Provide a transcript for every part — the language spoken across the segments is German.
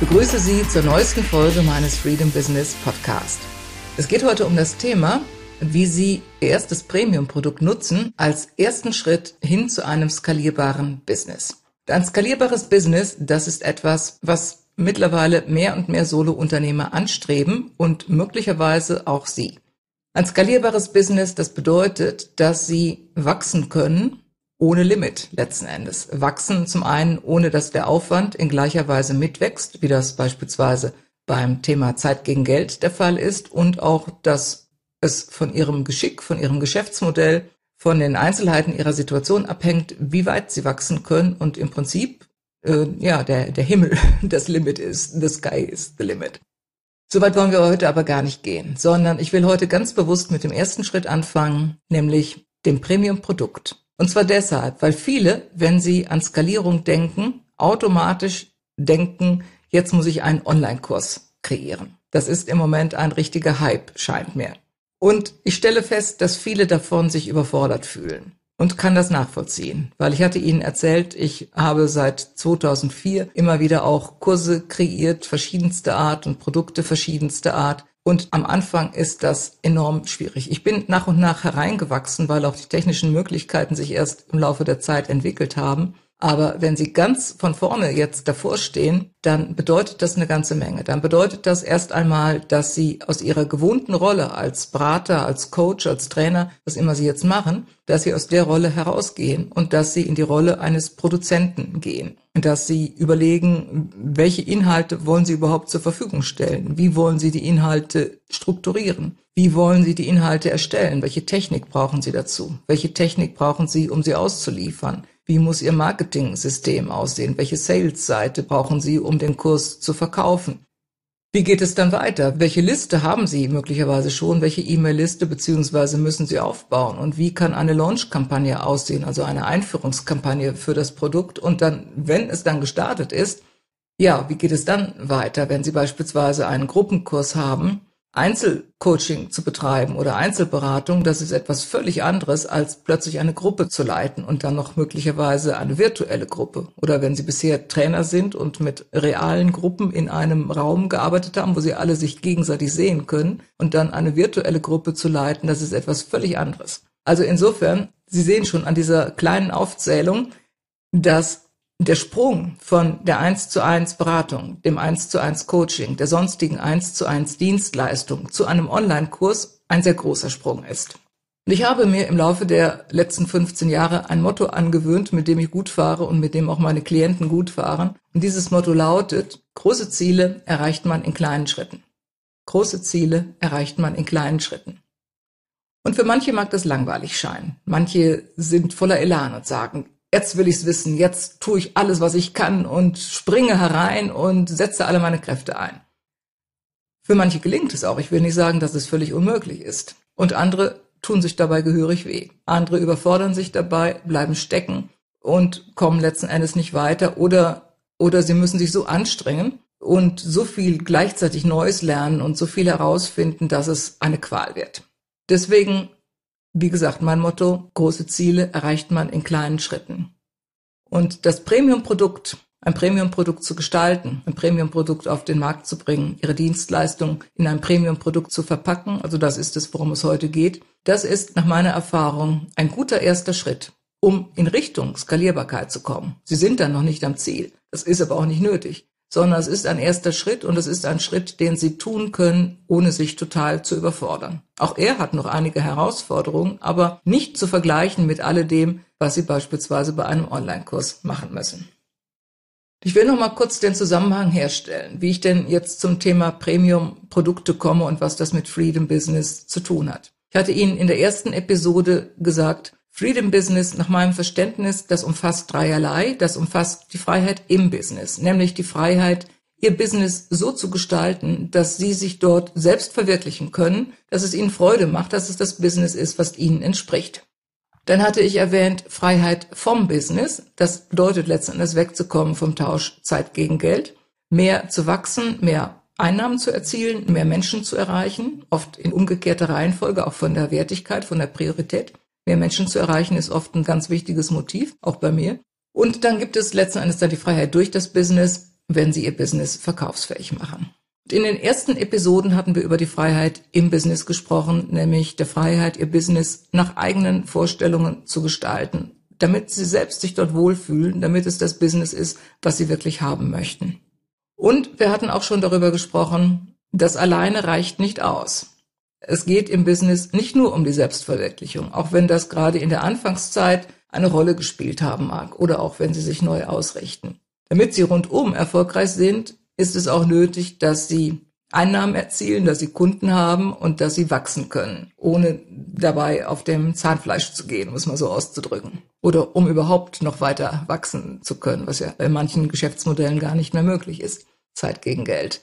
begrüße Sie zur neuesten Folge meines Freedom Business Podcast. Es geht heute um das Thema, wie Sie Ihr erstes Premium-Produkt nutzen als ersten Schritt hin zu einem skalierbaren Business. Ein skalierbares Business, das ist etwas, was mittlerweile mehr und mehr Solo-Unternehmer anstreben und möglicherweise auch Sie. Ein skalierbares Business, das bedeutet, dass Sie wachsen können ohne Limit letzten Endes. Wachsen zum einen, ohne dass der Aufwand in gleicher Weise mitwächst, wie das beispielsweise beim Thema Zeit gegen Geld der Fall ist und auch, dass es von ihrem Geschick, von ihrem Geschäftsmodell, von den Einzelheiten ihrer Situation abhängt, wie weit sie wachsen können und im Prinzip äh, ja der der Himmel das Limit ist, the sky is the limit. Soweit wollen wir heute aber gar nicht gehen, sondern ich will heute ganz bewusst mit dem ersten Schritt anfangen, nämlich dem Premium-Produkt. Und zwar deshalb, weil viele, wenn sie an Skalierung denken, automatisch denken, jetzt muss ich einen Online-Kurs kreieren. Das ist im Moment ein richtiger Hype, scheint mir. Und ich stelle fest, dass viele davon sich überfordert fühlen und kann das nachvollziehen, weil ich hatte Ihnen erzählt, ich habe seit 2004 immer wieder auch Kurse kreiert, verschiedenste Art und Produkte verschiedenste Art und am Anfang ist das enorm schwierig. Ich bin nach und nach hereingewachsen, weil auch die technischen Möglichkeiten sich erst im Laufe der Zeit entwickelt haben. Aber wenn Sie ganz von vorne jetzt davor stehen, dann bedeutet das eine ganze Menge. Dann bedeutet das erst einmal, dass Sie aus Ihrer gewohnten Rolle als Berater, als Coach, als Trainer, was immer Sie jetzt machen, dass Sie aus der Rolle herausgehen und dass Sie in die Rolle eines Produzenten gehen. Dass Sie überlegen, welche Inhalte wollen Sie überhaupt zur Verfügung stellen? Wie wollen Sie die Inhalte strukturieren? Wie wollen Sie die Inhalte erstellen? Welche Technik brauchen Sie dazu? Welche Technik brauchen Sie, um sie auszuliefern? Wie muss Ihr Marketing-System aussehen? Welche Sales-Seite brauchen Sie, um den Kurs zu verkaufen? Wie geht es dann weiter? Welche Liste haben Sie möglicherweise schon? Welche E-Mail-Liste beziehungsweise müssen Sie aufbauen? Und wie kann eine Launch-Kampagne aussehen, also eine Einführungskampagne für das Produkt? Und dann, wenn es dann gestartet ist, ja, wie geht es dann weiter, wenn Sie beispielsweise einen Gruppenkurs haben? Einzelcoaching zu betreiben oder Einzelberatung, das ist etwas völlig anderes, als plötzlich eine Gruppe zu leiten und dann noch möglicherweise eine virtuelle Gruppe. Oder wenn Sie bisher Trainer sind und mit realen Gruppen in einem Raum gearbeitet haben, wo Sie alle sich gegenseitig sehen können und dann eine virtuelle Gruppe zu leiten, das ist etwas völlig anderes. Also insofern, Sie sehen schon an dieser kleinen Aufzählung, dass der Sprung von der 1 zu 1 Beratung, dem 1 zu 1 Coaching, der sonstigen 1 zu 1 Dienstleistung zu einem Online-Kurs ein sehr großer Sprung ist. Und ich habe mir im Laufe der letzten 15 Jahre ein Motto angewöhnt, mit dem ich gut fahre und mit dem auch meine Klienten gut fahren. Und dieses Motto lautet, große Ziele erreicht man in kleinen Schritten. Große Ziele erreicht man in kleinen Schritten. Und für manche mag das langweilig scheinen. Manche sind voller Elan und sagen, jetzt will ich's wissen, jetzt tue ich alles, was ich kann und springe herein und setze alle meine Kräfte ein. Für manche gelingt es auch. Ich will nicht sagen, dass es völlig unmöglich ist. Und andere tun sich dabei gehörig weh. Andere überfordern sich dabei, bleiben stecken und kommen letzten Endes nicht weiter oder, oder sie müssen sich so anstrengen und so viel gleichzeitig Neues lernen und so viel herausfinden, dass es eine Qual wird. Deswegen wie gesagt, mein Motto, große Ziele erreicht man in kleinen Schritten. Und das Premium-Produkt, ein Premium-Produkt zu gestalten, ein Premium-Produkt auf den Markt zu bringen, ihre Dienstleistung in ein Premium-Produkt zu verpacken, also das ist es, worum es heute geht, das ist nach meiner Erfahrung ein guter erster Schritt, um in Richtung Skalierbarkeit zu kommen. Sie sind dann noch nicht am Ziel. Das ist aber auch nicht nötig sondern es ist ein erster Schritt und es ist ein Schritt, den sie tun können, ohne sich total zu überfordern. Auch er hat noch einige Herausforderungen, aber nicht zu vergleichen mit alledem, was sie beispielsweise bei einem Online-Kurs machen müssen. Ich will noch mal kurz den Zusammenhang herstellen, wie ich denn jetzt zum Thema Premium-Produkte komme und was das mit Freedom Business zu tun hat. Ich hatte Ihnen in der ersten Episode gesagt, Freedom Business nach meinem Verständnis, das umfasst dreierlei. Das umfasst die Freiheit im Business, nämlich die Freiheit ihr Business so zu gestalten, dass sie sich dort selbst verwirklichen können, dass es ihnen Freude macht, dass es das Business ist, was ihnen entspricht. Dann hatte ich erwähnt Freiheit vom Business. Das bedeutet letzten Endes wegzukommen vom Tausch Zeit gegen Geld, mehr zu wachsen, mehr Einnahmen zu erzielen, mehr Menschen zu erreichen, oft in umgekehrter Reihenfolge, auch von der Wertigkeit, von der Priorität. Mehr Menschen zu erreichen ist oft ein ganz wichtiges Motiv, auch bei mir. Und dann gibt es letzten Endes dann die Freiheit durch das Business, wenn Sie Ihr Business verkaufsfähig machen. In den ersten Episoden hatten wir über die Freiheit im Business gesprochen, nämlich der Freiheit, Ihr Business nach eigenen Vorstellungen zu gestalten, damit Sie selbst sich dort wohlfühlen, damit es das Business ist, was Sie wirklich haben möchten. Und wir hatten auch schon darüber gesprochen, das alleine reicht nicht aus. Es geht im Business nicht nur um die Selbstverwirklichung, auch wenn das gerade in der Anfangszeit eine Rolle gespielt haben mag oder auch wenn Sie sich neu ausrichten. Damit Sie rundum erfolgreich sind, ist es auch nötig, dass Sie Einnahmen erzielen, dass Sie Kunden haben und dass Sie wachsen können, ohne dabei auf dem Zahnfleisch zu gehen, muss man so auszudrücken. Oder um überhaupt noch weiter wachsen zu können, was ja bei manchen Geschäftsmodellen gar nicht mehr möglich ist. Zeit gegen Geld.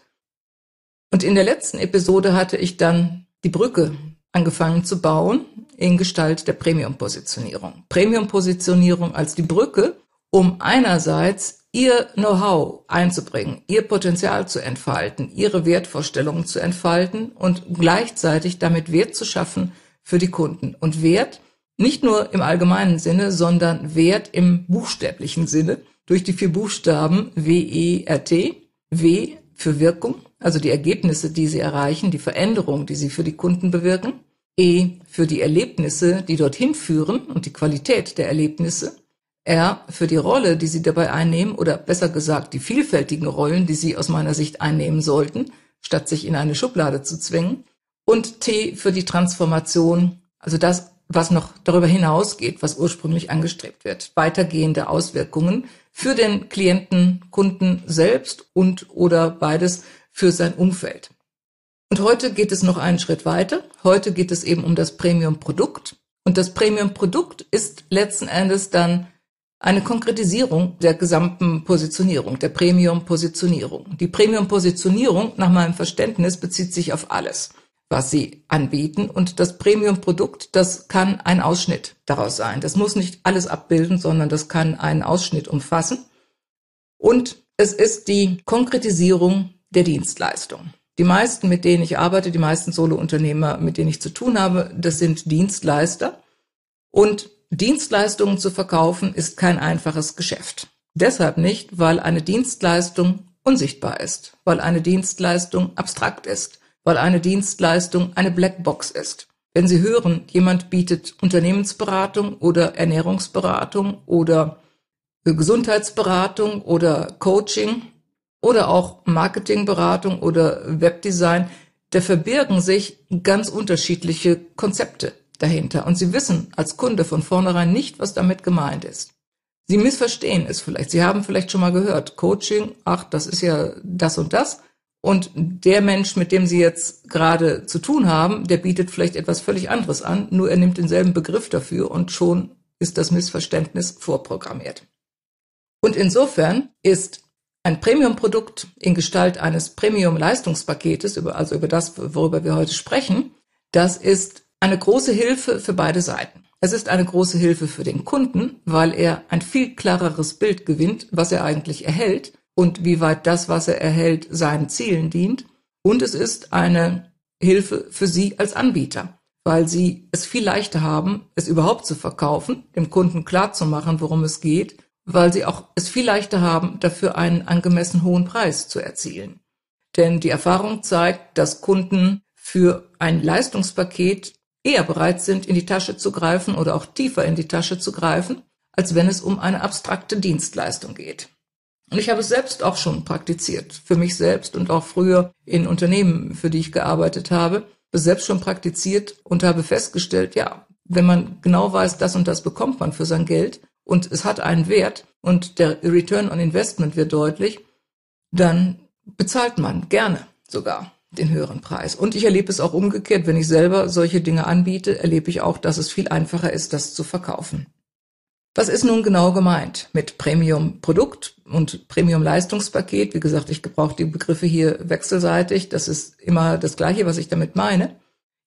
Und in der letzten Episode hatte ich dann die Brücke angefangen zu bauen in Gestalt der Premium-Positionierung. Premium-Positionierung als die Brücke, um einerseits ihr Know-how einzubringen, ihr Potenzial zu entfalten, ihre Wertvorstellungen zu entfalten und gleichzeitig damit Wert zu schaffen für die Kunden. Und Wert nicht nur im allgemeinen Sinne, sondern Wert im buchstäblichen Sinne durch die vier Buchstaben W-E-R-T. W für Wirkung, also die Ergebnisse, die sie erreichen, die Veränderung, die sie für die Kunden bewirken. E für die Erlebnisse, die dorthin führen und die Qualität der Erlebnisse. R für die Rolle, die sie dabei einnehmen oder besser gesagt die vielfältigen Rollen, die sie aus meiner Sicht einnehmen sollten, statt sich in eine Schublade zu zwingen. Und T für die Transformation, also das, was noch darüber hinausgeht, was ursprünglich angestrebt wird. Weitergehende Auswirkungen für den Klienten, Kunden selbst und oder beides für sein Umfeld. Und heute geht es noch einen Schritt weiter. Heute geht es eben um das Premium-Produkt. Und das Premium-Produkt ist letzten Endes dann eine Konkretisierung der gesamten Positionierung, der Premium-Positionierung. Die Premium-Positionierung nach meinem Verständnis bezieht sich auf alles, was sie anbieten. Und das Premium-Produkt, das kann ein Ausschnitt daraus sein. Das muss nicht alles abbilden, sondern das kann einen Ausschnitt umfassen. Und es ist die Konkretisierung der Dienstleistung. Die meisten, mit denen ich arbeite, die meisten Solo-Unternehmer, mit denen ich zu tun habe, das sind Dienstleister. Und Dienstleistungen zu verkaufen ist kein einfaches Geschäft. Deshalb nicht, weil eine Dienstleistung unsichtbar ist, weil eine Dienstleistung abstrakt ist, weil eine Dienstleistung eine Blackbox ist. Wenn Sie hören, jemand bietet Unternehmensberatung oder Ernährungsberatung oder Gesundheitsberatung oder Coaching oder auch Marketingberatung oder Webdesign, da verbirgen sich ganz unterschiedliche Konzepte dahinter. Und Sie wissen als Kunde von vornherein nicht, was damit gemeint ist. Sie missverstehen es vielleicht. Sie haben vielleicht schon mal gehört, Coaching, ach, das ist ja das und das. Und der Mensch, mit dem Sie jetzt gerade zu tun haben, der bietet vielleicht etwas völlig anderes an, nur er nimmt denselben Begriff dafür und schon ist das Missverständnis vorprogrammiert. Und insofern ist ein Premium-Produkt in Gestalt eines Premium-Leistungspaketes, also über das, worüber wir heute sprechen, das ist eine große Hilfe für beide Seiten. Es ist eine große Hilfe für den Kunden, weil er ein viel klareres Bild gewinnt, was er eigentlich erhält und wie weit das, was er erhält, seinen Zielen dient. Und es ist eine Hilfe für Sie als Anbieter, weil Sie es viel leichter haben, es überhaupt zu verkaufen, dem Kunden klar zu machen, worum es geht, weil Sie auch es viel leichter haben, dafür einen angemessen hohen Preis zu erzielen. Denn die Erfahrung zeigt, dass Kunden für ein Leistungspaket eher bereit sind, in die Tasche zu greifen oder auch tiefer in die Tasche zu greifen, als wenn es um eine abstrakte Dienstleistung geht. Und ich habe es selbst auch schon praktiziert, für mich selbst und auch früher in Unternehmen, für die ich gearbeitet habe, selbst schon praktiziert und habe festgestellt, ja, wenn man genau weiß, das und das bekommt man für sein Geld und es hat einen Wert und der Return on Investment wird deutlich, dann bezahlt man gerne sogar den höheren Preis. Und ich erlebe es auch umgekehrt, wenn ich selber solche Dinge anbiete, erlebe ich auch, dass es viel einfacher ist, das zu verkaufen. Was ist nun genau gemeint mit Premium-Produkt und Premium-Leistungspaket? Wie gesagt, ich gebrauche die Begriffe hier wechselseitig. Das ist immer das Gleiche, was ich damit meine.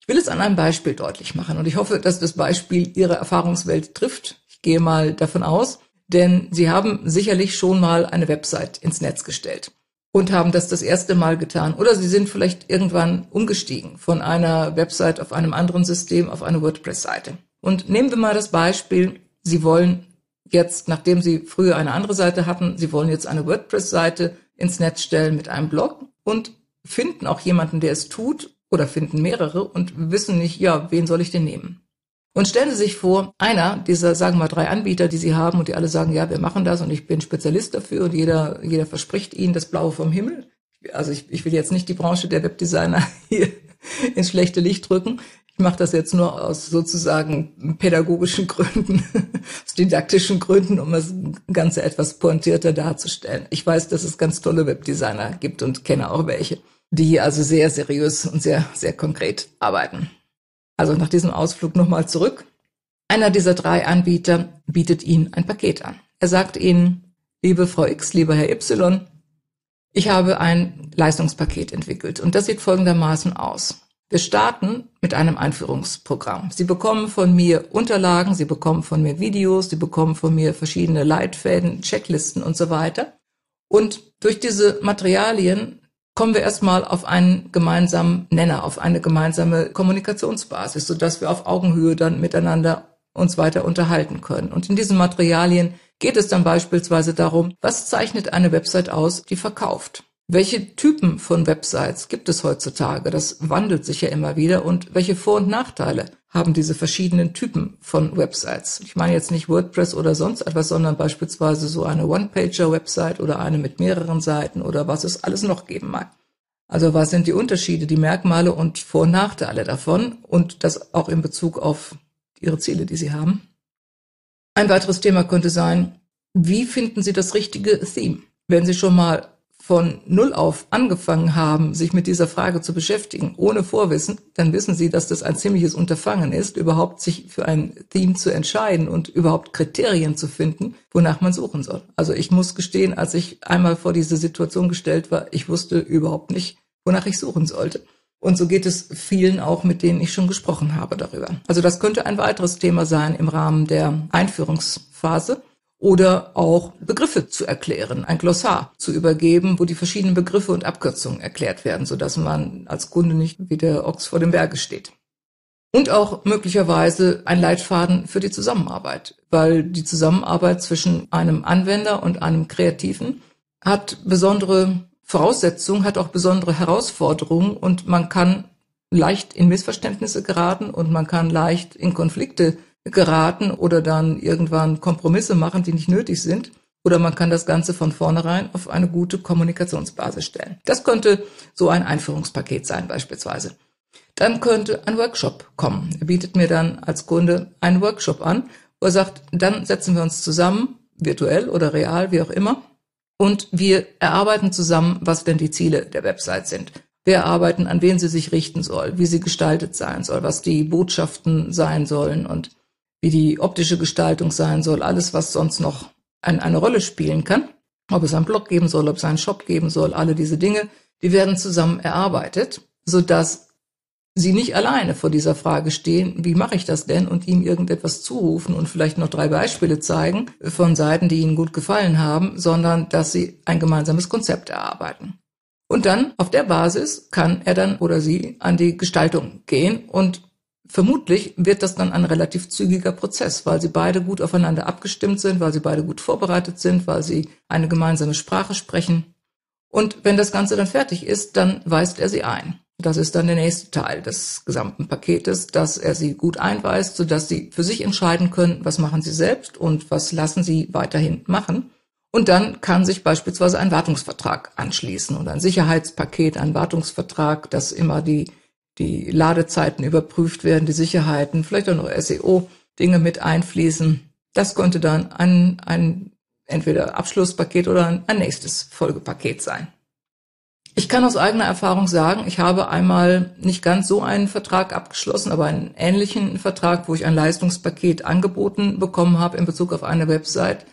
Ich will es an einem Beispiel deutlich machen und ich hoffe, dass das Beispiel Ihre Erfahrungswelt trifft. Ich gehe mal davon aus, denn Sie haben sicherlich schon mal eine Website ins Netz gestellt und haben das das erste Mal getan. Oder Sie sind vielleicht irgendwann umgestiegen von einer Website auf einem anderen System auf eine WordPress-Seite. Und nehmen wir mal das Beispiel, Sie wollen jetzt, nachdem Sie früher eine andere Seite hatten, Sie wollen jetzt eine WordPress-Seite ins Netz stellen mit einem Blog und finden auch jemanden, der es tut oder finden mehrere und wissen nicht, ja, wen soll ich denn nehmen? Und stellen Sie sich vor, einer dieser, sagen wir mal, drei Anbieter, die Sie haben und die alle sagen, ja, wir machen das und ich bin Spezialist dafür und jeder, jeder verspricht Ihnen das Blaue vom Himmel. Also ich, ich will jetzt nicht die Branche der Webdesigner hier ins schlechte Licht drücken. Ich mache das jetzt nur aus sozusagen pädagogischen Gründen, aus didaktischen Gründen, um das Ganze etwas pointierter darzustellen. Ich weiß, dass es ganz tolle Webdesigner gibt und kenne auch welche, die also sehr seriös und sehr, sehr konkret arbeiten. Also nach diesem Ausflug nochmal zurück. Einer dieser drei Anbieter bietet Ihnen ein Paket an. Er sagt Ihnen, liebe Frau X, lieber Herr Y, ich habe ein Leistungspaket entwickelt und das sieht folgendermaßen aus. Wir starten mit einem Einführungsprogramm. Sie bekommen von mir Unterlagen, Sie bekommen von mir Videos, Sie bekommen von mir verschiedene Leitfäden, Checklisten und so weiter. Und durch diese Materialien kommen wir erstmal auf einen gemeinsamen Nenner, auf eine gemeinsame Kommunikationsbasis, sodass wir auf Augenhöhe dann miteinander uns weiter unterhalten können. Und in diesen Materialien geht es dann beispielsweise darum, was zeichnet eine Website aus, die verkauft? Welche Typen von Websites gibt es heutzutage? Das wandelt sich ja immer wieder. Und welche Vor- und Nachteile haben diese verschiedenen Typen von Websites? Ich meine jetzt nicht WordPress oder sonst etwas, sondern beispielsweise so eine One-Pager-Website oder eine mit mehreren Seiten oder was es alles noch geben mag. Also was sind die Unterschiede, die Merkmale und Vor- und Nachteile davon und das auch in Bezug auf Ihre Ziele, die Sie haben? Ein weiteres Thema könnte sein, wie finden Sie das richtige Theme? Wenn Sie schon mal von Null auf angefangen haben, sich mit dieser Frage zu beschäftigen, ohne Vorwissen, dann wissen Sie, dass das ein ziemliches Unterfangen ist, überhaupt sich für ein Theme zu entscheiden und überhaupt Kriterien zu finden, wonach man suchen soll. Also ich muss gestehen, als ich einmal vor diese Situation gestellt war, ich wusste überhaupt nicht, wonach ich suchen sollte. Und so geht es vielen auch, mit denen ich schon gesprochen habe darüber. Also das könnte ein weiteres Thema sein im Rahmen der Einführungsphase oder auch Begriffe zu erklären, ein Glossar zu übergeben, wo die verschiedenen Begriffe und Abkürzungen erklärt werden, sodass man als Kunde nicht wie der Ochs vor dem Berge steht. Und auch möglicherweise ein Leitfaden für die Zusammenarbeit, weil die Zusammenarbeit zwischen einem Anwender und einem Kreativen hat besondere Voraussetzungen, hat auch besondere Herausforderungen und man kann leicht in Missverständnisse geraten und man kann leicht in Konflikte geraten oder dann irgendwann Kompromisse machen, die nicht nötig sind. Oder man kann das Ganze von vornherein auf eine gute Kommunikationsbasis stellen. Das könnte so ein Einführungspaket sein beispielsweise. Dann könnte ein Workshop kommen. Er bietet mir dann als Kunde einen Workshop an, wo er sagt, dann setzen wir uns zusammen, virtuell oder real, wie auch immer, und wir erarbeiten zusammen, was denn die Ziele der Website sind. Wir erarbeiten, an wen sie sich richten soll, wie sie gestaltet sein soll, was die Botschaften sein sollen und wie die optische Gestaltung sein soll, alles, was sonst noch ein, eine Rolle spielen kann. Ob es einen Blog geben soll, ob es einen Shop geben soll, alle diese Dinge, die werden zusammen erarbeitet, sodass Sie nicht alleine vor dieser Frage stehen, wie mache ich das denn, und ihm irgendetwas zurufen und vielleicht noch drei Beispiele zeigen von Seiten, die ihnen gut gefallen haben, sondern dass sie ein gemeinsames Konzept erarbeiten. Und dann auf der Basis kann er dann oder sie an die Gestaltung gehen und Vermutlich wird das dann ein relativ zügiger Prozess, weil sie beide gut aufeinander abgestimmt sind, weil sie beide gut vorbereitet sind, weil sie eine gemeinsame Sprache sprechen. Und wenn das Ganze dann fertig ist, dann weist er sie ein. Das ist dann der nächste Teil des gesamten Paketes, dass er sie gut einweist, sodass sie für sich entscheiden können, was machen sie selbst und was lassen sie weiterhin machen. Und dann kann sich beispielsweise ein Wartungsvertrag anschließen oder ein Sicherheitspaket, ein Wartungsvertrag, das immer die die Ladezeiten überprüft werden, die Sicherheiten, vielleicht auch noch SEO-Dinge mit einfließen. Das könnte dann ein, ein entweder Abschlusspaket oder ein, ein nächstes Folgepaket sein. Ich kann aus eigener Erfahrung sagen, ich habe einmal nicht ganz so einen Vertrag abgeschlossen, aber einen ähnlichen Vertrag, wo ich ein Leistungspaket angeboten bekommen habe in Bezug auf eine Website.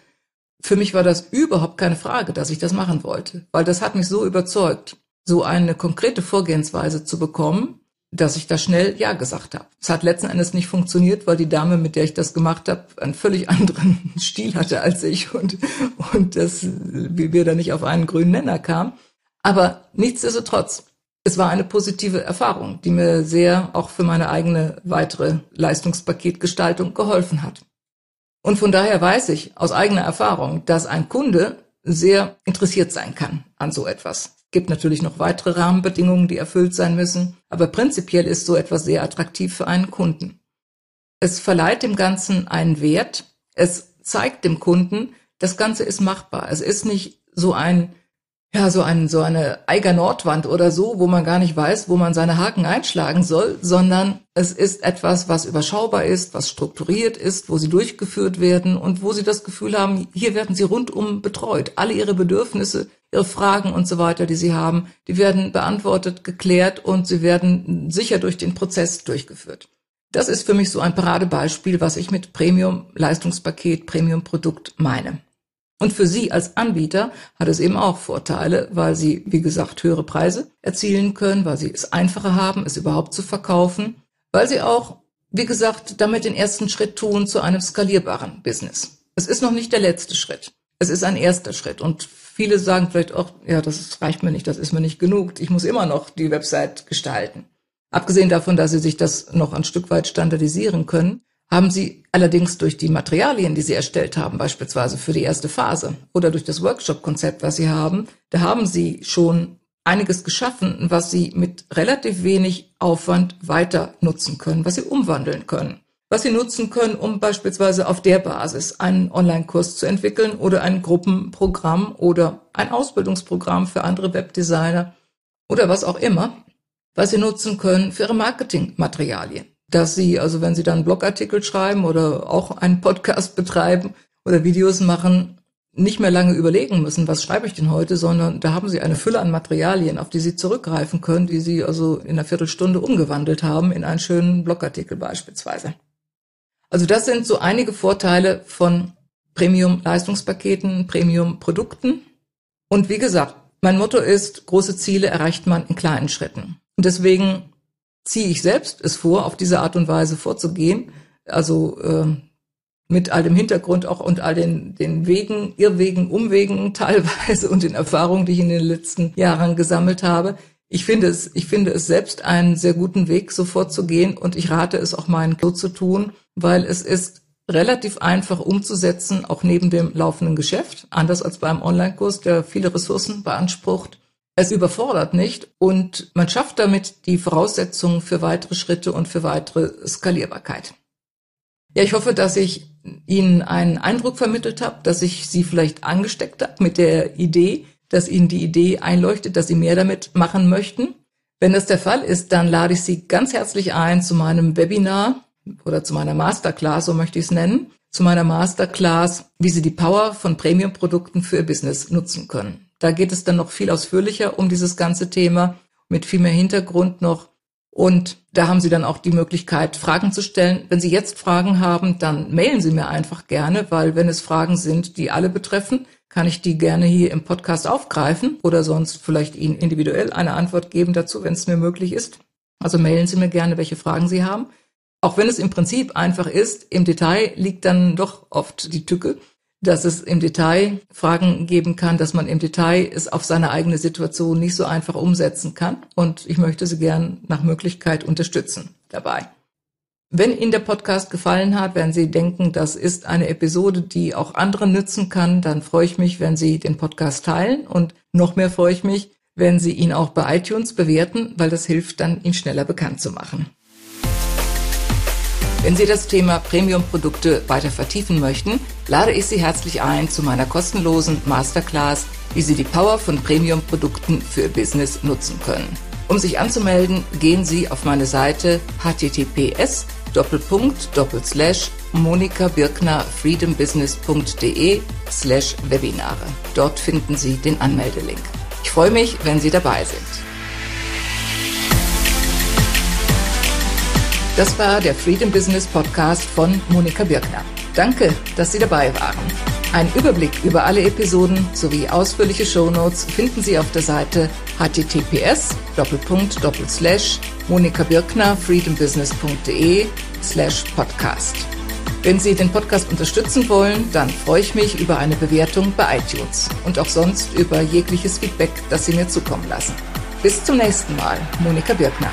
Für mich war das überhaupt keine Frage, dass ich das machen wollte, weil das hat mich so überzeugt, so eine konkrete Vorgehensweise zu bekommen, dass ich da schnell Ja gesagt habe. Es hat letzten Endes nicht funktioniert, weil die Dame, mit der ich das gemacht habe, einen völlig anderen Stil hatte als ich und, und das, wie wir da nicht auf einen grünen Nenner kamen. Aber nichtsdestotrotz, es war eine positive Erfahrung, die mir sehr auch für meine eigene weitere Leistungspaketgestaltung geholfen hat. Und von daher weiß ich aus eigener Erfahrung, dass ein Kunde sehr interessiert sein kann an so etwas. Gibt natürlich noch weitere Rahmenbedingungen, die erfüllt sein müssen, aber prinzipiell ist so etwas sehr attraktiv für einen Kunden. Es verleiht dem Ganzen einen Wert, es zeigt dem Kunden, das Ganze ist machbar. Es ist nicht so ein ja, so, ein, so eine Eiger Nordwand oder so, wo man gar nicht weiß, wo man seine Haken einschlagen soll, sondern es ist etwas, was überschaubar ist, was strukturiert ist, wo sie durchgeführt werden und wo sie das Gefühl haben, hier werden sie rundum betreut. Alle ihre Bedürfnisse, ihre Fragen und so weiter, die sie haben, die werden beantwortet, geklärt und sie werden sicher durch den Prozess durchgeführt. Das ist für mich so ein Paradebeispiel, was ich mit Premium-Leistungspaket, Premium-Produkt meine. Und für Sie als Anbieter hat es eben auch Vorteile, weil Sie, wie gesagt, höhere Preise erzielen können, weil Sie es einfacher haben, es überhaupt zu verkaufen, weil Sie auch, wie gesagt, damit den ersten Schritt tun zu einem skalierbaren Business. Es ist noch nicht der letzte Schritt. Es ist ein erster Schritt. Und viele sagen vielleicht auch, ja, das reicht mir nicht, das ist mir nicht genug. Ich muss immer noch die Website gestalten. Abgesehen davon, dass Sie sich das noch ein Stück weit standardisieren können, haben sie allerdings durch die Materialien, die sie erstellt haben, beispielsweise für die erste Phase oder durch das Workshop-Konzept, was sie haben, da haben sie schon einiges geschaffen, was sie mit relativ wenig Aufwand weiter nutzen können, was sie umwandeln können. Was sie nutzen können, um beispielsweise auf der Basis einen Online-Kurs zu entwickeln oder ein Gruppenprogramm oder ein Ausbildungsprogramm für andere Webdesigner oder was auch immer, was sie nutzen können für ihre Marketingmaterialien dass Sie, also wenn Sie dann Blogartikel schreiben oder auch einen Podcast betreiben oder Videos machen, nicht mehr lange überlegen müssen, was schreibe ich denn heute, sondern da haben Sie eine Fülle an Materialien, auf die Sie zurückgreifen können, die Sie also in einer Viertelstunde umgewandelt haben in einen schönen Blogartikel beispielsweise. Also das sind so einige Vorteile von Premium-Leistungspaketen, Premium-Produkten. Und wie gesagt, mein Motto ist, große Ziele erreicht man in kleinen Schritten. Und deswegen ziehe ich selbst es vor, auf diese Art und Weise vorzugehen. Also äh, mit all dem Hintergrund auch und all den, den Wegen, Irrwegen, Umwegen teilweise und den Erfahrungen, die ich in den letzten Jahren gesammelt habe. Ich finde es, ich finde es selbst einen sehr guten Weg, so vorzugehen und ich rate es auch meinen so zu tun, weil es ist relativ einfach umzusetzen, auch neben dem laufenden Geschäft, anders als beim Online-Kurs, der viele Ressourcen beansprucht. Es überfordert nicht und man schafft damit die Voraussetzungen für weitere Schritte und für weitere Skalierbarkeit. Ja, ich hoffe, dass ich Ihnen einen Eindruck vermittelt habe, dass ich Sie vielleicht angesteckt habe mit der Idee, dass Ihnen die Idee einleuchtet, dass Sie mehr damit machen möchten. Wenn das der Fall ist, dann lade ich Sie ganz herzlich ein zu meinem Webinar oder zu meiner Masterclass, so möchte ich es nennen, zu meiner Masterclass, wie Sie die Power von Premium-Produkten für Ihr Business nutzen können. Da geht es dann noch viel ausführlicher um dieses ganze Thema mit viel mehr Hintergrund noch. Und da haben Sie dann auch die Möglichkeit, Fragen zu stellen. Wenn Sie jetzt Fragen haben, dann mailen Sie mir einfach gerne, weil wenn es Fragen sind, die alle betreffen, kann ich die gerne hier im Podcast aufgreifen oder sonst vielleicht Ihnen individuell eine Antwort geben dazu, wenn es mir möglich ist. Also mailen Sie mir gerne, welche Fragen Sie haben. Auch wenn es im Prinzip einfach ist, im Detail liegt dann doch oft die Tücke dass es im Detail Fragen geben kann, dass man im Detail es auf seine eigene Situation nicht so einfach umsetzen kann. Und ich möchte Sie gern nach Möglichkeit unterstützen dabei. Wenn Ihnen der Podcast gefallen hat, wenn Sie denken, das ist eine Episode, die auch anderen nützen kann, dann freue ich mich, wenn Sie den Podcast teilen und noch mehr freue ich mich, wenn Sie ihn auch bei iTunes bewerten, weil das hilft dann, ihn schneller bekannt zu machen. Wenn Sie das Thema Premium-Produkte weiter vertiefen möchten, lade ich Sie herzlich ein zu meiner kostenlosen Masterclass, wie Sie die Power von Premium-Produkten für Ihr Business nutzen können. Um sich anzumelden, gehen Sie auf meine Seite https monikabirkner freedombusiness.de slash Webinare. Dort finden Sie den Anmeldelink. Ich freue mich, wenn Sie dabei sind. Das war der Freedom Business Podcast von Monika Birkner. Danke, dass Sie dabei waren. Ein Überblick über alle Episoden sowie ausführliche Shownotes finden Sie auf der Seite https monikabirkner freedombusiness.de slash podcast. Wenn Sie den Podcast unterstützen wollen, dann freue ich mich über eine Bewertung bei iTunes und auch sonst über jegliches Feedback, das Sie mir zukommen lassen. Bis zum nächsten Mal, Monika Birkner.